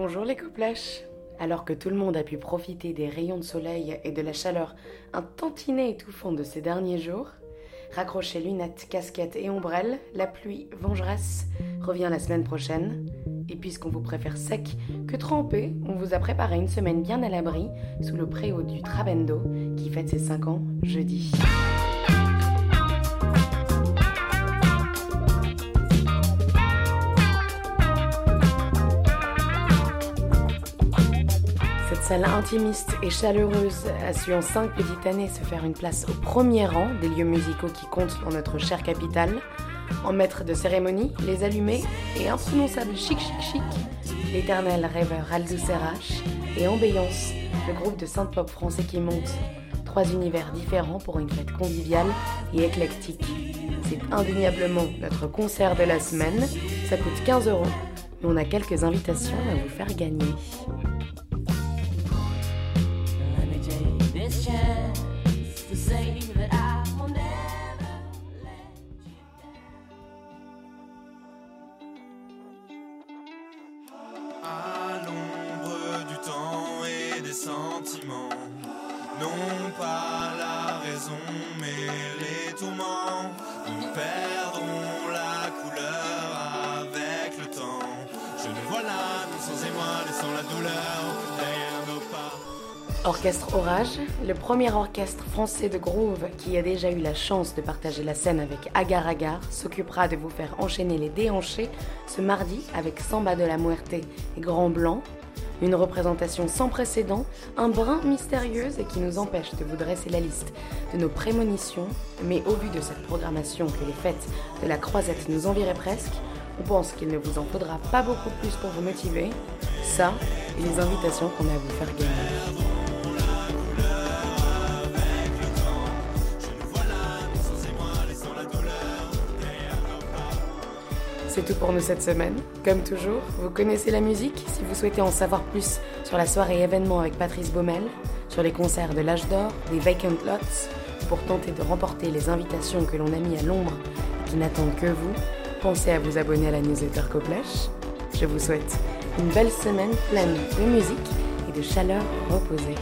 Bonjour les coplaches Alors que tout le monde a pu profiter des rayons de soleil et de la chaleur un tantinet étouffant de ces derniers jours, raccrochez lunettes, casquettes et ombrelles, la pluie vengeresse revient la semaine prochaine. Et puisqu'on vous préfère sec que trempé, on vous a préparé une semaine bien à l'abri sous le préau du Trabendo qui fête ses 5 ans jeudi. Salle intimiste et chaleureuse a su en cinq petites années se faire une place au premier rang des lieux musicaux qui comptent dans notre chère capitale. En maître de cérémonie, les allumés et imprononçable chic chic chic, l'éternel rêveur Aldous Serrache et Ambiance, le groupe de synth-pop français qui monte. Trois univers différents pour une fête conviviale et éclectique. C'est indéniablement notre concert de la semaine. Ça coûte 15 euros. Mais on a quelques invitations à vous faire gagner. Non pas la raison mais les tourments, Orchestre Orage, le premier orchestre français de groove qui a déjà eu la chance de partager la scène avec Agar Agar, s'occupera de vous faire enchaîner les déhanchés ce mardi avec Samba de la Muerte et Grand Blanc. Une représentation sans précédent, un brin mystérieuse et qui nous empêche de vous dresser la liste de nos prémonitions, mais au vu de cette programmation que les fêtes de la Croisette nous enviraient presque, on pense qu'il ne vous en faudra pas beaucoup plus pour vous motiver. Ça, et les invitations qu'on a à vous faire gagner. C'est tout pour nous cette semaine. Comme toujours, vous connaissez la musique. Si vous souhaitez en savoir plus sur la soirée événement avec Patrice Baumel, sur les concerts de l'âge d'or, des vacant lots, pour tenter de remporter les invitations que l'on a mis à l'ombre qui n'attendent que vous, pensez à vous abonner à la newsletter Coplèche. Je vous souhaite une belle semaine pleine de musique et de chaleur reposée.